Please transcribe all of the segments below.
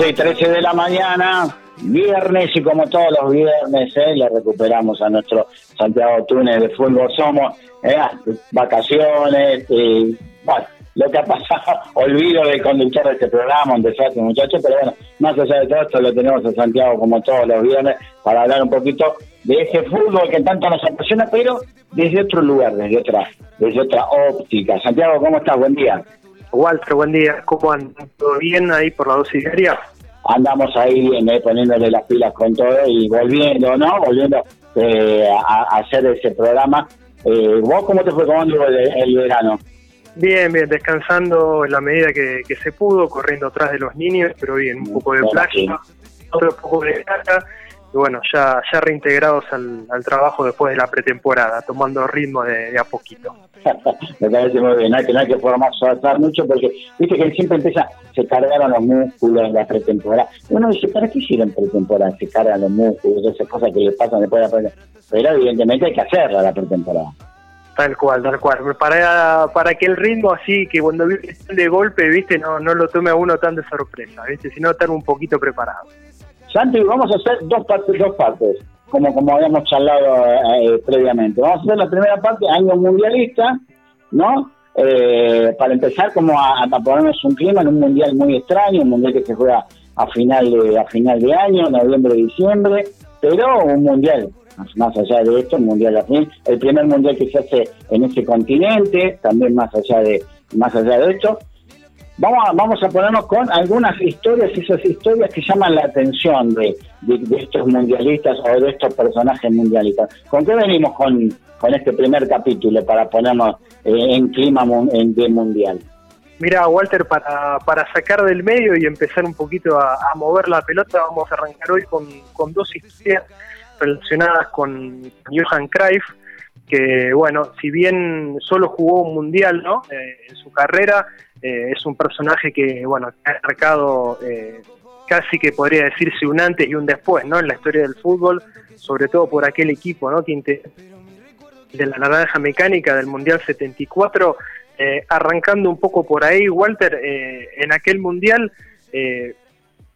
12 y 13 de la mañana, viernes y como todos los viernes, eh, le recuperamos a nuestro Santiago Túnez de Fútbol Somos, eh, vacaciones, y bueno, lo que ha pasado, olvido del conductor este programa, un desastre muchachos, pero bueno, más allá de todo esto lo tenemos a Santiago como todos los viernes para hablar un poquito de ese fútbol que tanto nos apasiona, pero desde otro lugar, desde otra, desde otra óptica. Santiago, ¿cómo estás? Buen día. Walter, buen día. ¿Cómo andan? ¿Todo bien ahí por la dosis diaria? Andamos ahí bien, eh, poniéndole las pilas con todo y volviendo, ¿no? Volviendo eh, a, hacer ese programa. Eh, ¿Vos cómo te fue tomando el, verano? Bien, bien, descansando en la medida que, se pudo, corriendo atrás de los niños, pero bien, un poco de playa, otro poco de playa y bueno, ya, ya reintegrados al, trabajo después de la pretemporada, tomando ritmo de, a poquito. Me parece muy bien, hay que no hay que forzar mucho porque viste que siempre empieza, se cargaron los músculos en la pretemporada. Uno dice, ¿para qué hicieron pretemporada? Se cargan los músculos, esas cosas que le pasan después de la pretemporada. Pero evidentemente hay que hacerla la pretemporada. Tal cual, tal cual. Para, para que el ritmo así, que cuando viene de golpe, viste, no, no lo tome a uno tan de sorpresa, viste, sino estar un poquito preparado. Santi, vamos a hacer dos partes, dos partes, como, como habíamos charlado eh, previamente. Vamos a hacer la primera parte, año mundialista, ¿no? Eh, para empezar como a, ponernos un clima en un mundial muy extraño, un mundial que se juega a final de, a final de año, noviembre, diciembre, pero un mundial, más allá de esto, un mundial a fin, el primer mundial que se hace en ese continente, también más allá de, más allá de esto, Vamos a, vamos a ponernos con algunas historias, esas historias que llaman la atención de, estos mundialistas o de estos personajes mundialistas. ¿Con qué venimos con, con este primer capítulo para ponernos eh, en clima de mundial? Mira, Walter, para, para sacar del medio y empezar un poquito a, mover la pelota, vamos a arrancar hoy con, con dos historias relacionadas con Johan Cruyff, que bueno, si bien solo jugó un mundial ¿no? Eh, en su carrera, eh, es un personaje que bueno ha marcado eh, casi que podría decirse un antes y un después ¿no? en la historia del fútbol, sobre todo por aquel equipo ¿no? que de la naranja mecánica del Mundial 74, arrancando un poco por ahí, Walter, en aquel Mundial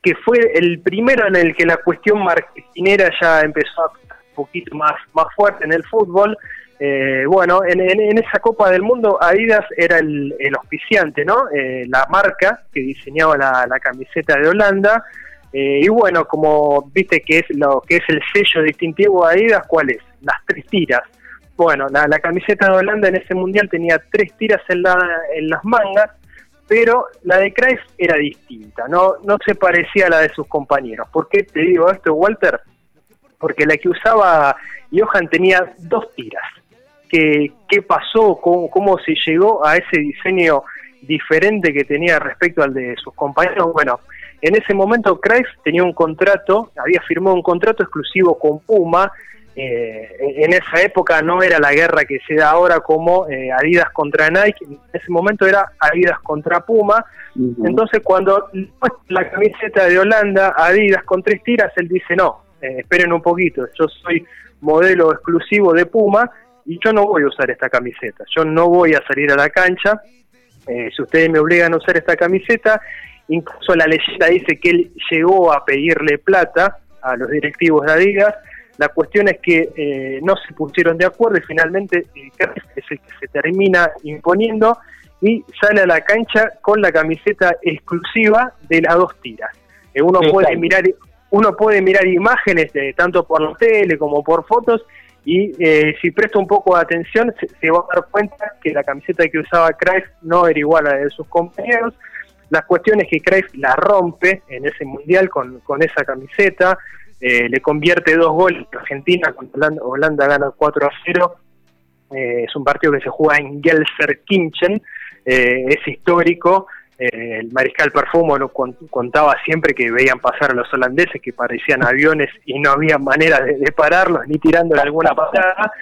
que fue el primero en el que la cuestión marketinera ya empezó a un poquito más, más fuerte en el fútbol, eh, bueno, en, esa Copa del Mundo Adidas era el, el auspiciante, ¿no? Eh, la marca que diseñaba la, camiseta de Holanda. Eh, y bueno, como viste que es lo que es el sello distintivo de Adidas, ¿cuál es? Las tres tiras. Bueno, la, camiseta de Holanda en ese mundial tenía tres tiras en, la, en las mangas, pero la de Kreis era distinta, no, no se parecía a la de sus compañeros. ¿Por qué te digo esto, Walter? Porque la que usaba Johan tenía dos tiras qué, pasó, cómo, se llegó a ese diseño diferente que tenía respecto al de sus compañeros. Bueno, en ese momento Kreis tenía un contrato, había firmado un contrato exclusivo con Puma. Eh, en esa época no era la guerra que se da ahora como eh, Adidas contra Nike, en ese momento era Adidas contra Puma. Entonces, cuando la camiseta de Holanda, Adidas con tres tiras, él dice: No, eh, esperen un poquito, yo soy modelo exclusivo de Puma y yo no voy a usar esta camiseta, yo no voy a salir a la cancha, eh, si ustedes me obligan a usar esta camiseta, incluso la leyenda dice que él llegó a pedirle plata a los directivos de Adidas, la cuestión es que eh, no se pusieron de acuerdo y finalmente eh, es el que se termina imponiendo y sale a la cancha con la camiseta exclusiva de las dos tiras. uno puede mirar uno puede mirar imágenes tanto por la tele como por fotos y eh, si presta un poco de atención se, va a dar cuenta que la camiseta que usaba Cruyff no era igual a la de sus compañeros. La cuestión es que Cruyff la rompe en ese mundial con, esa camiseta, eh, le convierte dos goles Argentina, contra Holanda, gana 4 a 0. Eh, es un partido que se juega en Gelsenkirchen, es histórico. Eh, el mariscal Perfumo nos contaba siempre que veían pasar a los holandeses que parecían aviones y no había manera de, pararlos ni tirándole alguna patada.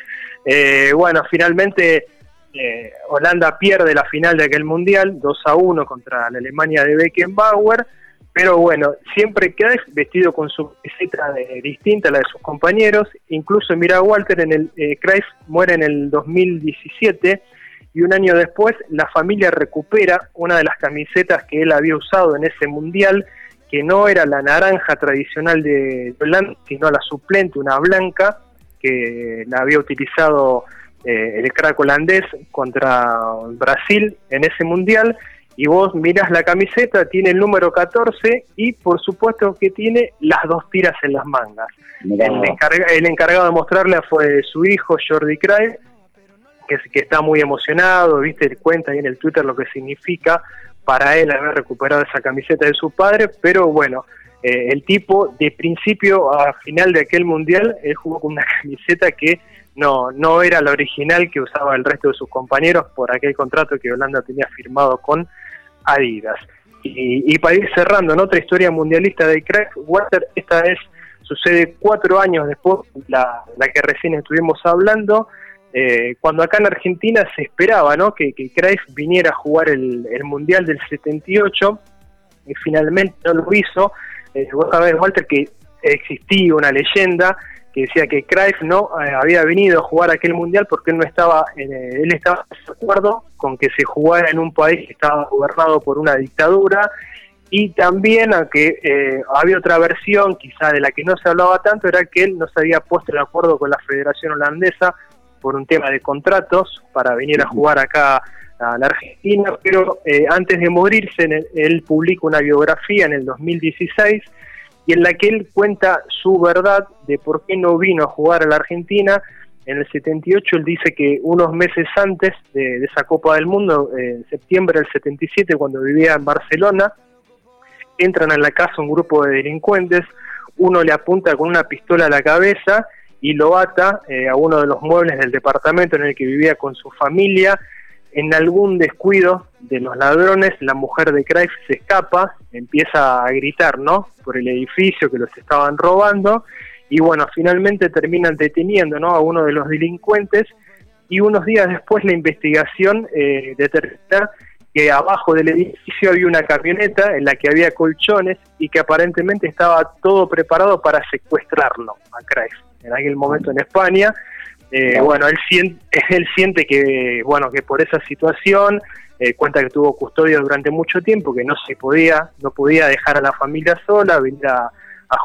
Eh, bueno, finalmente eh, Holanda pierde la final de aquel mundial 2 a 1 contra la Alemania de Beckenbauer. Pero bueno, siempre queda vestido con su camiseta distinta a la de sus compañeros. Incluso, mira, Walter, en el eh, muere en el 2017 y un año después la familia recupera una de las camisetas que él había usado en ese mundial, que no era la naranja tradicional de Holanda, sino la suplente, una blanca, que la había utilizado eh, el crack holandés contra Brasil en ese mundial. Y vos mirás la camiseta, tiene el número 14 y por supuesto que tiene las dos tiras en las mangas. El, encargado de mostrarla fue su hijo Jordi Craig, que, que está muy emocionado, viste, cuenta ahí en el Twitter lo que significa para él haber recuperado esa camiseta de su padre, pero bueno, eh, el tipo de principio a final de aquel mundial, él jugó con una camiseta que no, no era la original que usaba el resto de sus compañeros por aquel contrato que Holanda tenía firmado con Adidas. Y, para ir cerrando, en otra historia mundialista de Craig Water, esta vez sucede cuatro años después, la, la que recién estuvimos hablando, eh, cuando acá en Argentina se esperaba ¿no? que, que viniera a jugar el, Mundial del 78 y finalmente no lo hizo. Eh, vos sabés, Walter, que existía una leyenda que decía que Cruyff no eh, había venido a jugar aquel mundial porque él no estaba, él estaba de acuerdo con que se jugara en un país que estaba gobernado por una dictadura y también, aunque había otra versión, quizá de la que no se hablaba tanto, era que él no se había puesto de acuerdo con la Federación Holandesa por un tema de contratos para venir a jugar acá a la Argentina, pero eh, antes de morirse él publica una biografía en el 2016 y en la que él cuenta su verdad de por qué no vino a jugar a la Argentina. En el 78 él dice que unos meses antes de, esa Copa del Mundo, en septiembre del 77, cuando vivía en Barcelona, entran a la casa un grupo de delincuentes, uno le apunta con una pistola a la cabeza y lo ata eh, a uno de los muebles del departamento en el que vivía con su familia. En algún descuido de los ladrones, la mujer de Craig se escapa, empieza a gritar, ¿no? Por el edificio que los estaban robando y bueno, finalmente terminan deteniendo, ¿no? A uno de los delincuentes y unos días después la investigación eh, que abajo del edificio había una camioneta en la que había colchones y que aparentemente estaba todo preparado para secuestrarlo a Craig en aquel momento en España. Eh, bueno, él siente, él siente que, bueno, que por esa situación eh, cuenta que tuvo custodia durante mucho tiempo, que no se podía, no podía dejar a la familia sola, venir a,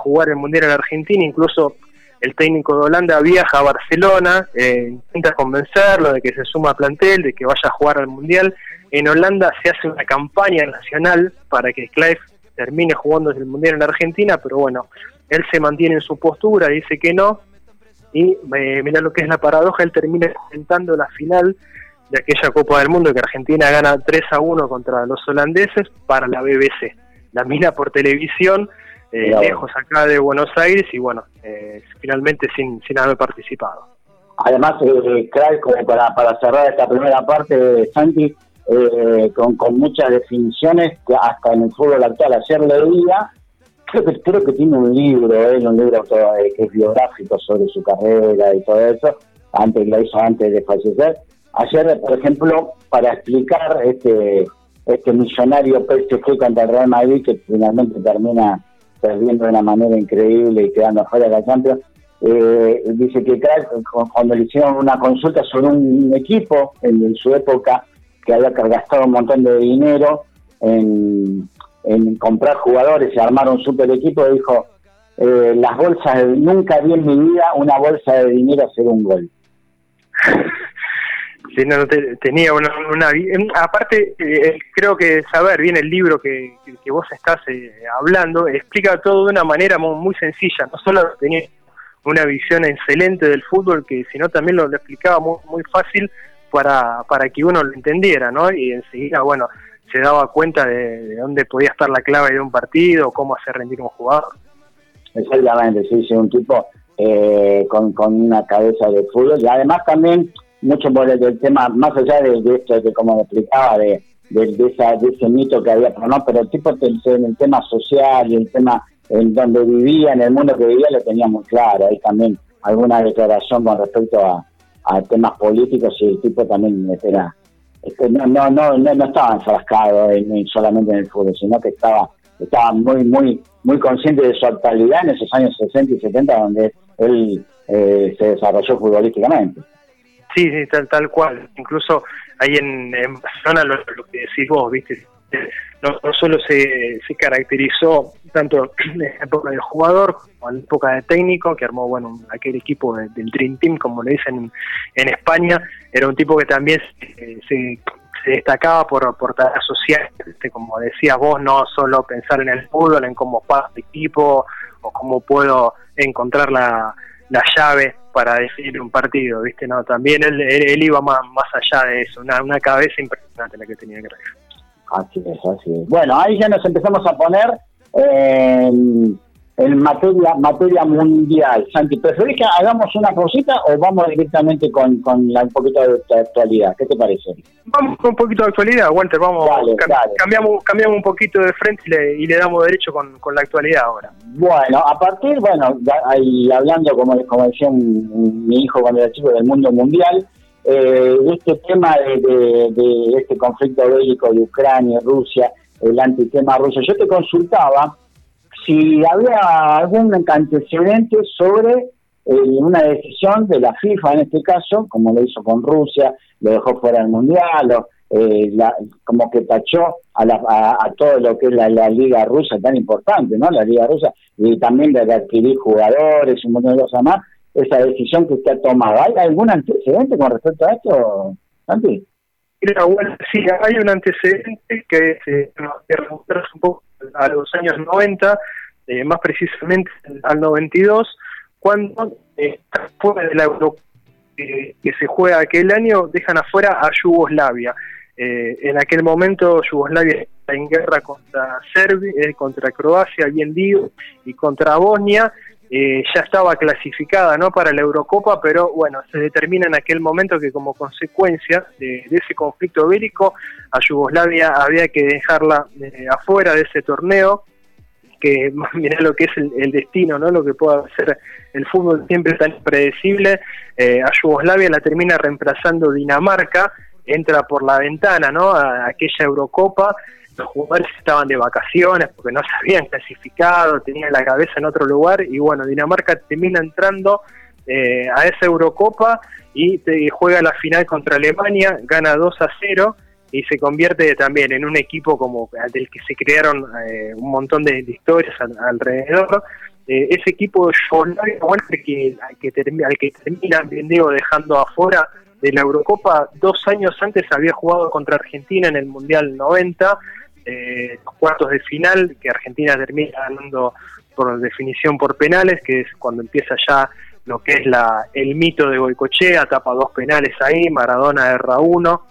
jugar el mundial en Argentina, incluso el técnico de Holanda viaja a Barcelona, eh, intenta convencerlo de que se suma al plantel, de que vaya a jugar al mundial. En Holanda se hace una campaña nacional para que Clive termine jugando el mundial en Argentina, pero bueno, él se mantiene en su postura, dice que no, y eh, mira lo que es la paradoja, él termina presentando la final de aquella Copa del Mundo que Argentina gana 3 a 1 contra los holandeses para la BBC. La mira por televisión, eh, lejos acá de Buenos Aires y bueno, eh, finalmente sin, sin haber participado. Además, eh, como para, para cerrar esta primera parte, Santi, eh, con, con muchas definiciones que hasta en el fútbol actual ayer leía creo que creo que tiene un libro, ¿eh? un libro eh, que es biográfico sobre su carrera y todo eso, antes lo hizo antes de fallecer. Ayer, por ejemplo, para explicar este este millonario PSG contra el Real Madrid que finalmente termina perdiendo de una manera increíble y quedando fuera de la Champions, eh, dice que cuando le hicieron una consulta sobre un equipo en su época que había gastado un montón de dinero en en comprar jugadores y armar un super equipo, dijo, eh, las bolsas, nunca vi en mi vida una bolsa de dinero hacer un gol. No, tenía una, aparte eh, creo que saber bien el libro que, que, vos estás eh, hablando explica todo de una manera muy, sencilla, no solo tenía una visión excelente del fútbol, que sino también lo, explicaba muy, muy fácil para, para que uno lo entendiera, ¿no? Y enseguida, bueno, se daba cuenta de, dónde podía estar la clave de un partido, cómo hacer rendir un jugador. Exactamente, sí, sí, un tipo eh, con, una cabeza de fútbol y además también mucho por el, tema, más allá de, esto, de como explicaba, de, de, esa, de ese mito que había, pero no, pero el tipo en el tema social y el tema en donde vivía, en el mundo que vivía, lo tenía muy claro. Hay también alguna declaración con respecto a, a temas políticos y el tipo también era este, no, no, no, no, estaba enfrascado en, solamente en el fútbol, sino que estaba, estaba muy, muy, muy consciente de su actualidad en esos años 60 y 70 donde él eh, se desarrolló futbolísticamente. Sí, sí, tal, tal cual. Incluso ahí en, Barcelona lo, que decís vos, viste, no, solo se, se, caracterizó tanto en la época de jugador como en la época de técnico, que armó bueno aquel equipo del Dream Team, como le dicen en, España, era un tipo que también se, destacaba por, por tareas sociales, como decías vos, no solo pensar en el fútbol, en cómo pasa el equipo o cómo puedo encontrar la, la llave para definir un partido, ¿viste? No, también él, él, iba más, más allá de eso, una, una cabeza impresionante la que tenía que Así es, así es. Bueno, ahí ya nos empezamos a poner en, materia materia mundial. Santi, ¿preferís que hagamos una cosita o vamos directamente con, con la, un poquito de, actualidad? ¿Qué te parece? Vamos con un poquito de actualidad, Walter, vamos, cambiamos cambiamos un poquito de frente y le, y le damos derecho con, con, la actualidad ahora. Bueno, a partir, bueno, ahí hablando, como, como decía mi hijo cuando era chico, del mundo mundial, eh, este tema de, este conflicto bélico de Ucrania, Rusia, el antitema ruso. Yo te consultaba si había algún antecedente sobre eh, una decisión de la FIFA en este caso, como lo hizo con Rusia, lo dejó fuera del Mundial, o, eh, como que tachó a, todo lo que es la, liga rusa tan importante, ¿no? La liga rusa, y también de adquirir jugadores, un montón de cosas más esa decisión que usted ha tomado. ¿Hay algún antecedente con respecto a esto, Santi? Bueno, sí, hay un antecedente que se remonta un poco a los años 90, eh, más precisamente al 92, cuando eh, fuera de la Euro que se juega aquel año, dejan afuera a Yugoslavia. Eh, en aquel momento Yugoslavia está en guerra contra Serbia, eh, contra Croacia, bien digo, y contra Bosnia, eh, ya estaba clasificada ¿no? para la Eurocopa, pero bueno, se determina en aquel momento que como consecuencia de, ese conflicto bélico a Yugoslavia había que dejarla eh, afuera de ese torneo, que mirá lo que es el, destino, ¿no? lo que puede hacer el fútbol siempre tan impredecible, eh, a Yugoslavia la termina reemplazando Dinamarca, entra por la ventana ¿no? a aquella Eurocopa, los jugadores estaban de vacaciones porque no se habían clasificado, tenían la cabeza en otro lugar y bueno, Dinamarca termina entrando eh, a esa Eurocopa y juega la final contra Alemania, gana 2 a 0 y se convierte también en un equipo como del que se crearon eh, un montón de, historias alrededor. Eh, ese equipo que, que, termina, al que termina, bien digo, dejando afuera de la Eurocopa, dos años antes había jugado contra Argentina en el Mundial 90 eh, cuartos de final, que Argentina termina ganando por definición por penales, que es cuando empieza ya lo que es la el mito de Goicochea, tapa dos penales ahí, Maradona erra uno,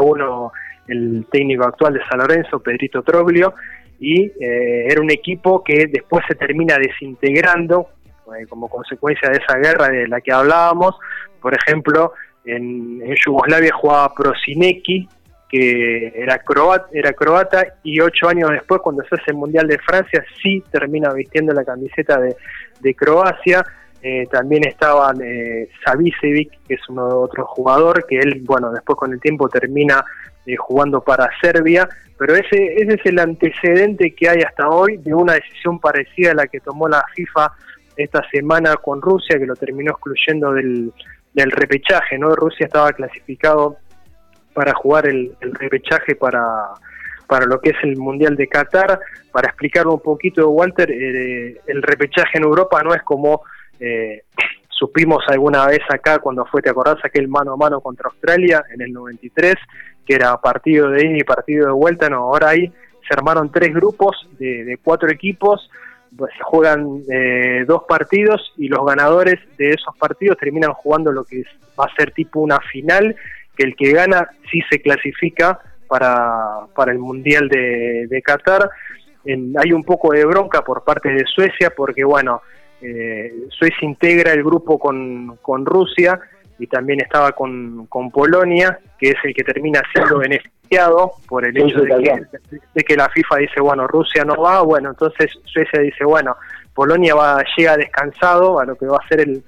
uno el técnico actual de San Lorenzo, Pedrito Troglio, y eh, era un equipo que después se termina desintegrando eh, como consecuencia de esa guerra de la que hablábamos. Por ejemplo, en, en Yugoslavia jugaba Prosinecki, que era croata, era croata y ocho años después, cuando se hace el Mundial de Francia, sí termina vistiendo la camiseta de, Croacia. Eh, también estaba eh, Savicevic, que es uno otro jugador, que él, bueno, después con el tiempo termina eh, jugando para Serbia, pero ese, ese es el antecedente que hay hasta hoy de una decisión parecida a la que tomó la FIFA esta semana con Rusia, que lo terminó excluyendo del, del repechaje, ¿no? Rusia estaba clasificado para jugar el, repechaje para, para lo que es el Mundial de Qatar. Para explicarlo un poquito, Walter, eh, el repechaje en Europa no es como eh, supimos alguna vez acá cuando fue, ¿te acordás? Aquel mano a mano contra Australia en el 93, que era partido de ida y partido de vuelta. No, ahora ahí se armaron tres grupos de, cuatro equipos. Pues, juegan eh, dos partidos y los ganadores de esos partidos terminan jugando lo que va a ser tipo una final que el que gana sí se clasifica para, para el Mundial de, Qatar. hay un poco de bronca por parte de Suecia porque, bueno, eh, Suecia integra el grupo con, con Rusia y también estaba con, con Polonia, que es el que termina siendo beneficiado por el hecho de que, de que, la FIFA dice, bueno, Rusia no va, bueno, entonces Suecia dice, bueno, Polonia va llega descansado a lo que va a ser el,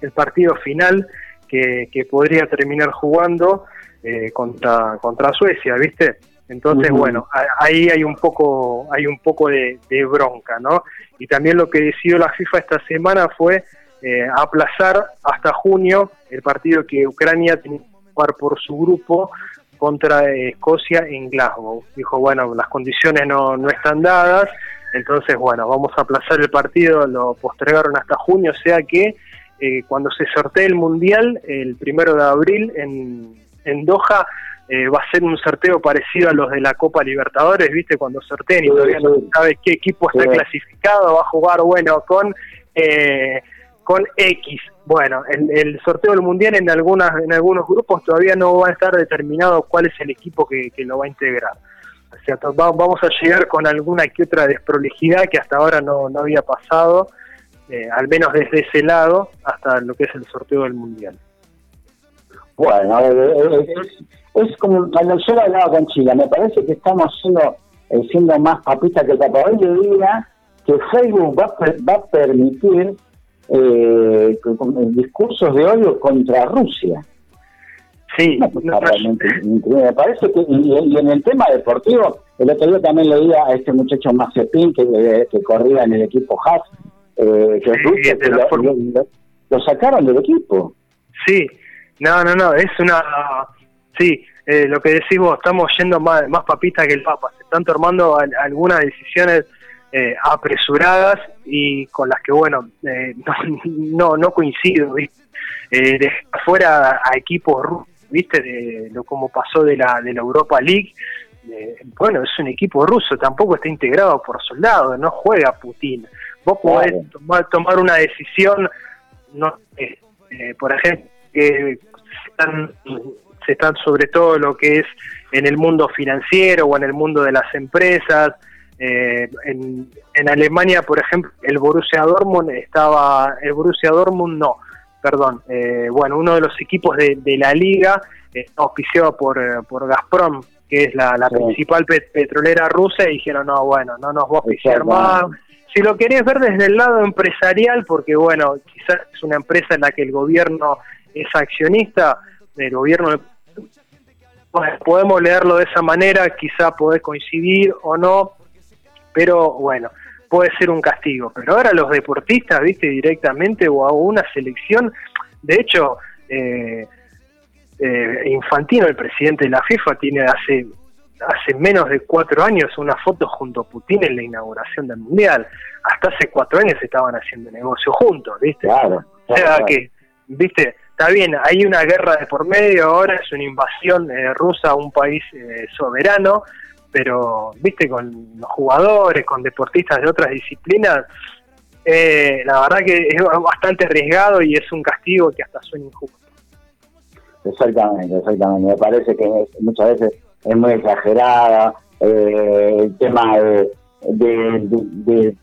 el partido final que, podría terminar jugando eh, contra, contra Suecia, ¿viste? Entonces, bueno, ahí hay un poco, hay un poco de, bronca, ¿no? Y también lo que decidió la FIFA esta semana fue eh, aplazar hasta junio el partido que Ucrania tenía que jugar por su grupo contra Escocia en Glasgow. Dijo, bueno, las condiciones no, no están dadas, entonces, bueno, vamos a aplazar el partido, lo postergaron hasta junio, o sea que eh, cuando se sortee el Mundial, el primero de abril en, en Doha, eh, va a ser un sorteo parecido a los de la Copa Libertadores, ¿viste? Cuando sorteen y todavía no sabes qué equipo está clasificado, va a jugar, bueno, con... Eh, con X. Bueno, el, el, sorteo del mundial en algunas en algunos grupos todavía no va a estar determinado cuál es el equipo que, que lo va a integrar. O sea, vamos a llegar con alguna que otra desprolijidad que hasta ahora no, no había pasado, eh, al menos desde ese lado, hasta lo que es el sorteo del mundial. Bueno, eh, eh, es, es como cuando yo hablaba con Chile, me parece que estamos siendo, siendo más papistas que el papá. Hoy le diría que Facebook va, va a permitir eh, discursos de odio contra Rusia. Sí, me parece que, y, en el tema deportivo, el otro día también leía a este muchacho Mazepin que, que corría en el equipo Haas, eh, que, lo, sacaron del equipo. Sí, no, no, no, es una. Sí, eh, lo que decís vos, estamos yendo más, más papista que el Papa. Se están tomando algunas decisiones eh, apresuradas y con las que, bueno, eh, no, no, coincido. Eh, de afuera a equipos rusos, ¿viste? De, lo como pasó de la, de la Europa League. bueno, es un equipo ruso, tampoco está integrado por soldados, no juega Putin. Vos podés tomar, tomar una decisión, no por ejemplo, que están, se están sobre todo lo que es en el mundo financiero o en el mundo de las empresas, eh, en, en, Alemania, por ejemplo, el Borussia Dortmund estaba, el Borussia Dortmund no, perdón, eh, bueno, uno de los equipos de, la liga eh, auspiciado por, eh, por Gazprom, que es la, principal petrolera rusa, y dijeron, no, bueno, no nos va a auspiciar más. Si lo querés ver desde el lado empresarial, porque bueno, quizás es una empresa en la que el gobierno es accionista, el gobierno podemos leerlo de esa manera, quizá podés coincidir o no, pero bueno, puede ser un castigo. Pero ahora los deportistas, viste, directamente o a una selección, de hecho, eh, eh, Infantino, el presidente de la FIFA, tiene hace hace menos de cuatro años una foto junto a Putin en la inauguración del Mundial. Hasta hace cuatro años estaban haciendo negocio juntos, ¿viste? Claro. o sea que, ¿viste? Está bien, hay una guerra de por medio ahora, es una invasión eh, rusa a un país soberano, pero viste con los jugadores, con deportistas de otras disciplinas, eh, la verdad que es bastante arriesgado y es un castigo que hasta suena injusto. Exactamente, exactamente. Me parece que muchas veces es muy exagerada eh, el tema de, de,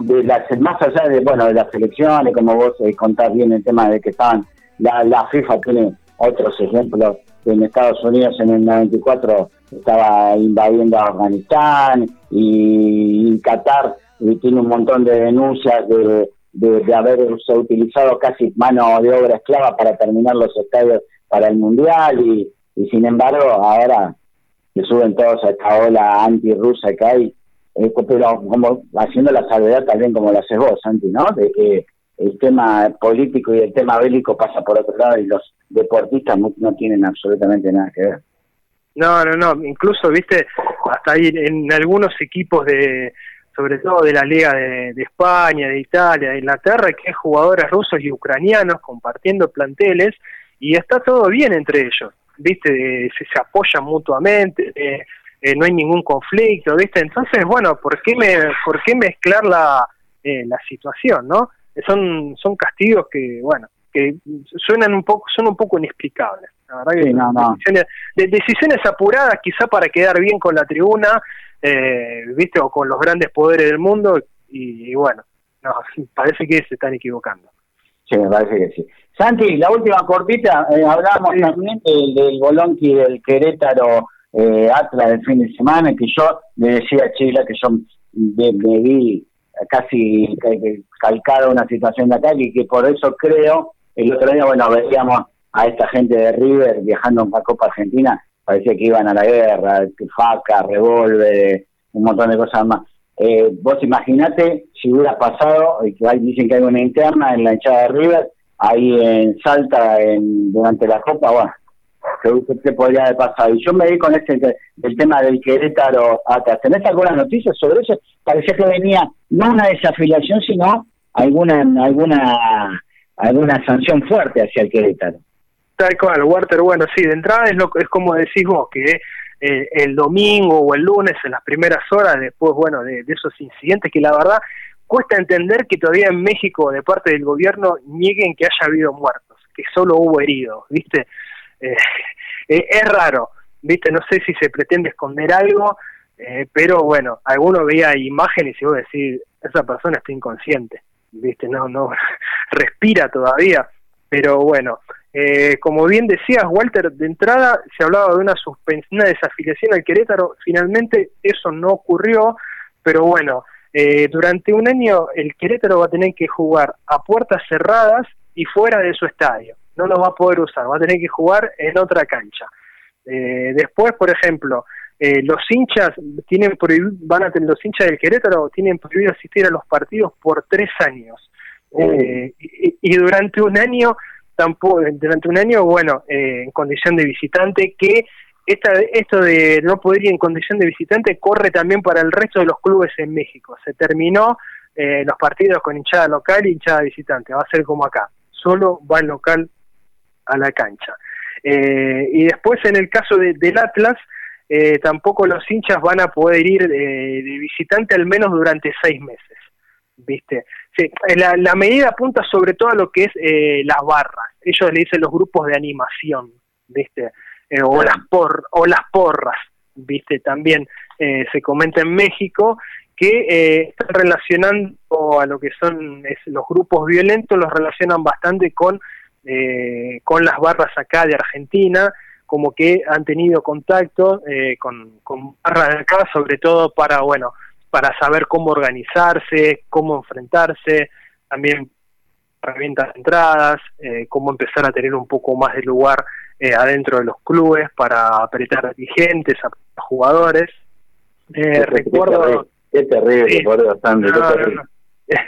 de, las más allá de bueno de las elecciones, como vos eh, contás bien el tema de que estaban la, la FIFA tiene otros ejemplos en Estados Unidos en el 94 estaba invadiendo Afganistán y, Qatar tiene un montón de denuncias de, de, haberse utilizado casi mano de obra esclava para terminar los estadios para el Mundial y, sin embargo ahora se suben todos a esta ola anti-rusa que hay, eh, pero como haciendo la salvedad también como lo haces vos, Santi, ¿no? De que el tema político y el tema bélico pasa por otro lado y los deportistas no, tienen absolutamente nada que ver. No, no, no, incluso, viste, hasta ahí en algunos equipos de, sobre todo de la Liga de, España, de Italia, de Inglaterra, que hay jugadores rusos y ucranianos compartiendo planteles y está todo bien entre ellos, viste, se, se apoyan mutuamente, eh, eh, no hay ningún conflicto, viste, entonces, bueno, ¿por qué, me, por qué mezclar la, eh, la situación, no? Son, son castigos que, bueno, que suenan un poco, son un poco inexplicables. La verdad que no, Decisiones, de, decisiones apuradas quizá para quedar bien con la tribuna, eh, viste, o con los grandes poderes del mundo, y, bueno, no, parece que se están equivocando. Sí, me parece que sí. Santi, la última cortita, eh, hablamos también del, del Bolonqui del Querétaro eh, Atlas del fin de semana, que yo le decía a Chila que yo me, me vi casi calcado una situación de acá y que por eso creo el otro día, bueno, veíamos a esta gente de River viajando en la Copa Argentina, parecía que iban a la guerra, faca, revólver, un montón de cosas más. Eh, vos imaginate si hubiera pasado, que dicen que hay una interna en la hinchada de River, ahí en Salta en, durante la Copa, bueno, que, podría haber pasado. Y yo me di con este el tema del Querétaro acá. ¿Tenés alguna noticia sobre eso? Parecía que venía no una desafiliación, sino alguna alguna alguna sanción fuerte hacia el Querétaro. Tal cual, Walter, bueno, sí, de entrada es, lo, es como decís vos, que eh, el domingo o el lunes, en las primeras horas, después, bueno, de, esos incidentes que la verdad cuesta entender que todavía en México, de parte del gobierno, nieguen que haya habido muertos, que solo hubo heridos, ¿viste? Eh, eh, es raro, ¿viste? No sé si se pretende esconder algo, pero bueno, alguno veía imágenes y vos decís, esa persona está inconsciente, ¿viste? No, no, respira todavía, pero bueno, eh, como bien decías, Walter, de entrada se hablaba de una suspensión, una desafiliación al Querétaro. Finalmente eso no ocurrió, pero bueno, eh, durante un año el Querétaro va a tener que jugar a puertas cerradas y fuera de su estadio. No lo va a poder usar, va a tener que jugar en otra cancha. Eh, después, por ejemplo, los hinchas tienen van a tener los hinchas del Querétaro tienen prohibido asistir a los partidos por tres años. Oh. y durante un año tampoco durante un año, bueno, eh, en condición de visitante, que esta, esto de no poder ir en condición de visitante corre también para el resto de los clubes en México. Se terminó eh, los partidos con hinchada local y hinchada visitante, va a ser como acá, solo va el local a la cancha. Eh, y después en el caso de, del Atlas, tampoco los hinchas van a poder ir de visitante al menos durante seis meses, ¿viste? Sí, eh, la, medida apunta sobre todo a lo que es eh, las barras. Ellos le dicen los grupos de animación, ¿viste? Eh, o, las por, o las porras, ¿viste? También se comenta en México que están relacionando a lo que son los grupos violentos, los relacionan bastante con, con las barras acá de Argentina, como que han tenido contacto con, con barras de acá, sobre todo para, bueno, para saber cómo organizarse, cómo enfrentarse, también herramientas de entradas, eh, cómo empezar a tener un poco más de lugar eh, adentro de los clubes para apretar dirigentes, a jugadores. Eh, recuerdo... Qué terrible, bastante,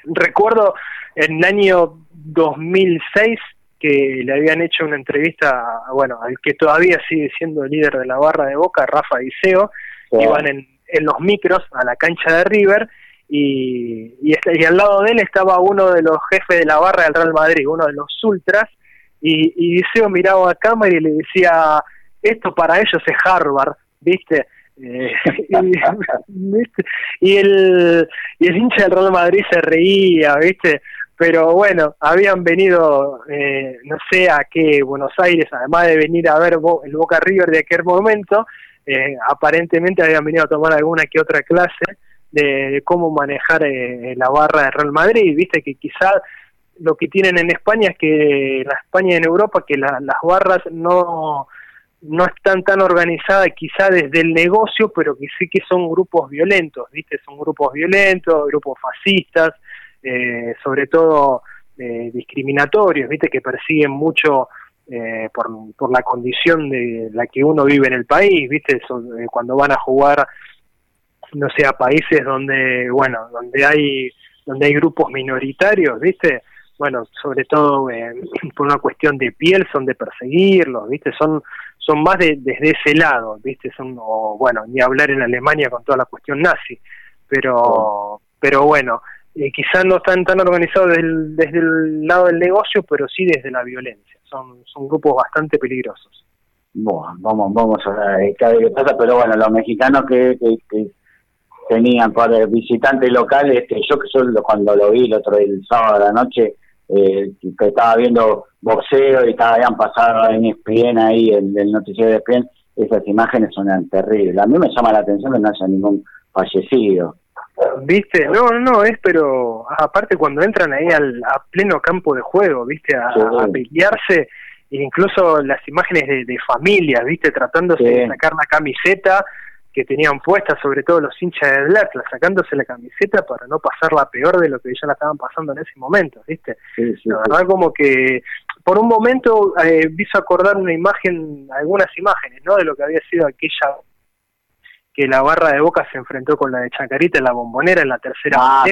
recuerdo en el año 2006 que le habían hecho una entrevista, bueno, al que todavía sigue siendo el líder de la barra de Boca, Rafa Diceo, iban en en los micros a la cancha de River y, y, al lado de él estaba uno de los jefes de la barra del Real Madrid, uno de los ultras, y, y Diceo miraba a cámara y le decía, esto para ellos es Harvard, ¿viste? Eh, y, el, y el hincha del Real Madrid se reía, ¿viste? Pero bueno, habían venido, eh, no sé a qué, Buenos Aires, además de venir a ver el Boca River de aquel momento, eh, aparentemente habían venido a tomar alguna que otra clase de, cómo manejar eh, la barra de Real Madrid. Viste que quizás lo que tienen en España es que en España y en Europa que las barras no no están tan organizadas quizá desde el negocio, pero que sí que son grupos violentos, ¿viste? Son grupos violentos, grupos fascistas, eh, sobre todo discriminatorios, ¿viste? Que persiguen mucho eh, por, por la condición de la que uno vive en el país, ¿viste? Eh, cuando van a jugar, no sé, a países donde, bueno, donde hay, donde hay grupos minoritarios, ¿viste? Bueno, sobre todo eh, por una cuestión de piel, son de perseguirlos, ¿viste? Son, son más de, desde ese lado, ¿viste? Son, o, bueno, ni hablar en Alemania con toda la cuestión nazi, pero, pero bueno, eh, quizás no están tan organizados desde desde el lado del negocio, pero sí desde la violencia son, grupos bastante peligrosos. Bueno, vamos, vamos a ver qué pasa, pero bueno, los mexicanos que, tenían para visitantes locales, este, yo que solo cuando lo vi el otro el sábado de la noche, eh, que estaba viendo boxeo y estaba, habían pasado en ESPN ahí, el, el noticiero de ESPN, esas imágenes son terribles. A mí me llama la atención que no haya ningún fallecido. ¿Viste? No, no, no, es pero aparte cuando entran ahí al, a pleno campo de juego, ¿viste? A, pelearse, e incluso las imágenes de, de familias, ¿viste? Tratándose de sacar la camiseta que tenían puesta, sobre todo los hinchas del Atlas, sacándose la camiseta para no pasar la peor de lo que ya la estaban pasando en ese momento, ¿viste? la verdad como que por un momento eh, hizo acordar una imagen, algunas imágenes, ¿no? De lo que había sido aquella que la barra de Boca se enfrentó con la de Chacarita en la bombonera en la tercera ah,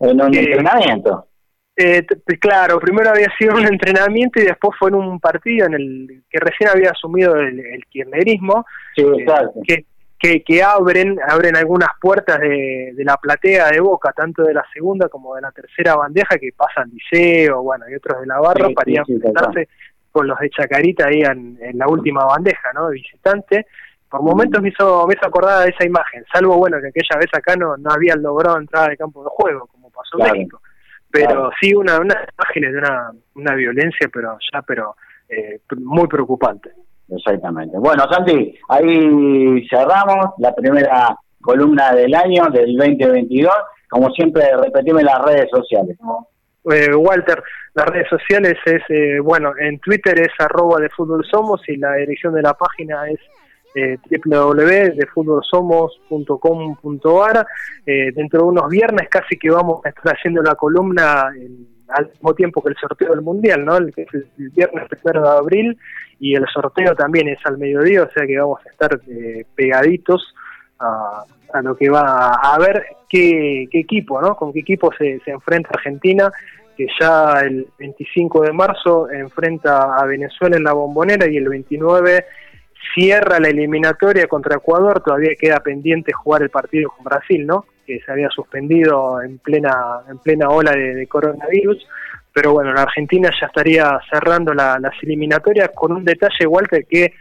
en un entrenamiento. Eh, claro, primero había sido un entrenamiento y después fue en un partido en el que recién había asumido el, el kirchnerismo, Sí, eh, que, que, que abren abren algunas puertas de, de la platea de Boca, tanto de la segunda como de la tercera bandeja, que pasan Liceo, bueno, y otros de la barra Sí, para sí, ir a sí, enfrentarse con los de Chacarita ahí en, en la última bandeja, ¿no? De visitante. Por momentos me hizo, me hizo acordar de esa imagen, salvo, bueno, que aquella vez acá no, no habían logrado entrar al campo de juego, como pasó en. México. Pero Claro. sí, una, unas imágenes de una, una violencia, pero ya, pero eh, muy preocupante. Exactamente. Bueno, Santi, ahí cerramos la primera columna del año, del 2022. Como siempre, repetime las redes sociales. Eh, Walter, las redes sociales es, eh, bueno, en Twitter es arroba de fútbol somos y la dirección de la página es eh, www.defutbolsomos.com.ar. Eh, dentro de unos viernes casi que vamos a estar haciendo la columna en- al mismo tiempo que el sorteo del Mundial, ¿no? El, viernes primero de abril y el sorteo también es al mediodía, o sea que vamos a estar eh, pegaditos a, a lo que va a, a ver qué, qué equipo, ¿no? Con qué equipo se, se enfrenta Argentina, que ya el 25 de marzo enfrenta a Venezuela en la bombonera y el 29 cierra la eliminatoria contra Ecuador, todavía queda pendiente jugar el partido con Brasil, ¿no? Que se había suspendido en plena, en plena ola de, coronavirus. Pero bueno, la Argentina ya estaría cerrando la- las eliminatorias con un detalle, Walter, que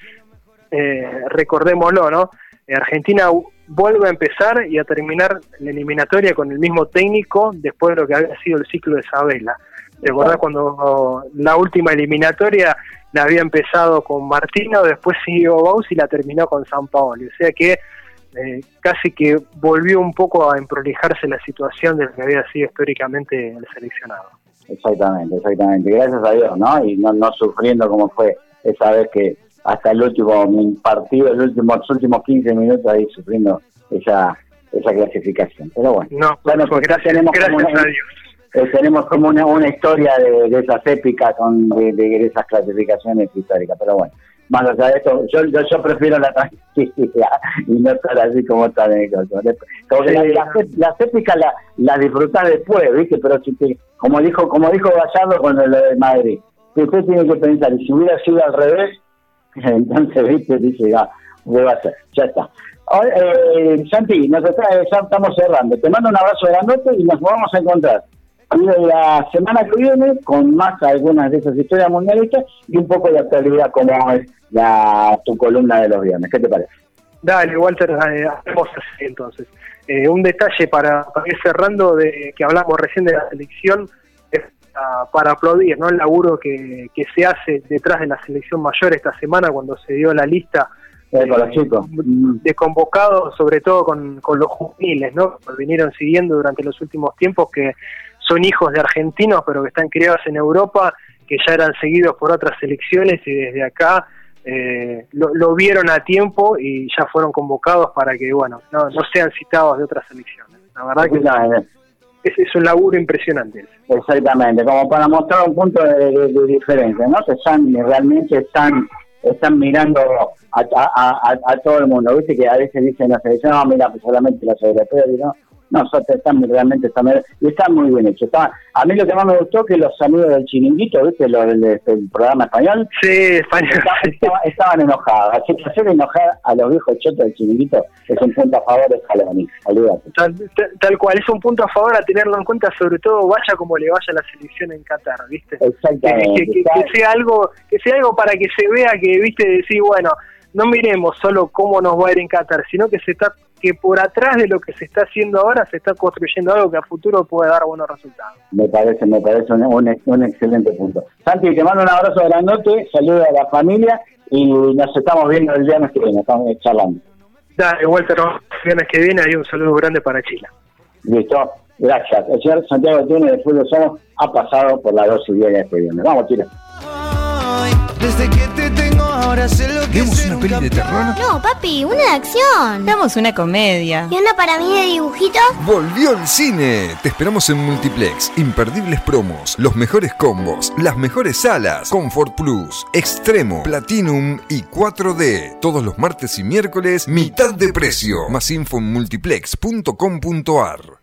eh, recordémoslo, ¿no? Eh, Argentina vuelve a empezar y a terminar la eliminatoria con el mismo técnico después de lo que había sido el ciclo de Sabela. ¿Recordás cuando la última eliminatoria la había empezado con Martino, después siguió Baus y la terminó con San Paolo? O sea que eh, casi que volvió un poco a emprolijarse la situación de lo que había sido históricamente el seleccionado. Exactamente, exactamente. Gracias a Dios, ¿no? Y no, no sufriendo como fue esa vez que hasta el último partido, el último, los últimos 15 minutos ahí sufriendo esa esa clasificación. Pero bueno, No, Bueno, pues gracias, tenemos como gracias una- a Dios. Eh, tenemos como una, una historia de, esas épicas, con, de, esas clasificaciones históricas. Pero bueno, más allá de esto, yo, yo, prefiero la tranquilidad y no estar así como está en el coso. Como que Sí. la- las, las épicas las las disfrutás después, ¿viste? Pero si te- como dijo como dijo Gallardo con lo de Madrid, que usted tiene que pensar, y si hubiera sido al revés, entonces, ¿viste? Dice, ya, ¿qué va a hacer? Ya está. Ahora, eh, Santi, nos está, ya estamos cerrando. Te mando un abrazo grandote y nos vamos a encontrar la semana que viene con más algunas de esas historias mundialistas y un poco de actualidad como es la tu columna de los viernes. ¿Qué te parece? Dale, Walter, eh, hacemos así entonces. Eh, un detalle para, para ir cerrando de que hablamos recién de la selección es para aplaudir ¿no? el laburo que, que se hace detrás de la selección mayor esta semana cuando se dio la lista Eh, de convocados, sobre todo con, con los juveniles, ¿no? Que vinieron siguiendo durante los últimos tiempos que son hijos de argentinos, pero que están criados en Europa, que ya eran seguidos por otras selecciones y desde acá eh, lo, lo vieron a tiempo y ya fueron convocados para que, bueno, no, no sean citados de otras selecciones. La verdad que es, es un laburo impresionante. Exactamente, como para mostrar un punto de, de- de diferencia, ¿no? Que están, realmente están están mirando a, a, a, a todo el mundo, ¿viste? Que a veces dicen la selección, no, mira, pues solamente los europeos, no, no, están realmente están, y están muy bien hechos. Está- a mí lo que más me gustó que los amigos del chiringuito, ¿viste? Los del, del programa español, Sí, España. esta- estaba- estaban enojados. Así que hacer enojar a los viejos chotos del chiringuito es un punto a favor de Scaloni. Tal, tal- tal cual, es un punto a favor a tenerlo en cuenta, sobre todo vaya como le vaya a la selección en Qatar, ¿viste? Exactamente. que- que- que sea algo que sea algo para que se vea que viste decir bueno no miremos solo cómo nos va a ir en Qatar sino que se está que por atrás de lo que se está haciendo ahora se está construyendo algo que a futuro puede dar buenos resultados Me parece, me parece un, un, un excelente punto. Santi, te mando un abrazo grandote, saludos a la familia y nos estamos viendo el viernes que viene, estamos charlando. dale Walter el viernes que viene hay un saludo grande para Chile Listo, gracias. El señor Santiago Túnez de Fútbol Somos ha pasado por la dos y diez de este viernes. Vamos, Chile. Desde que te tengo ahora sé lo que ¿Vemos una un peli de terror? No, papi, una de acción. Damos una comedia. ¿Y una para mí de dibujitos? Volvió el cine. Te esperamos en Multiplex. Imperdibles promos, los mejores combos, las mejores salas, Comfort Plus, Extremo, Platinum y 4D. Todos los martes y miércoles, mitad de precio. Más info en multiplex.com.ar.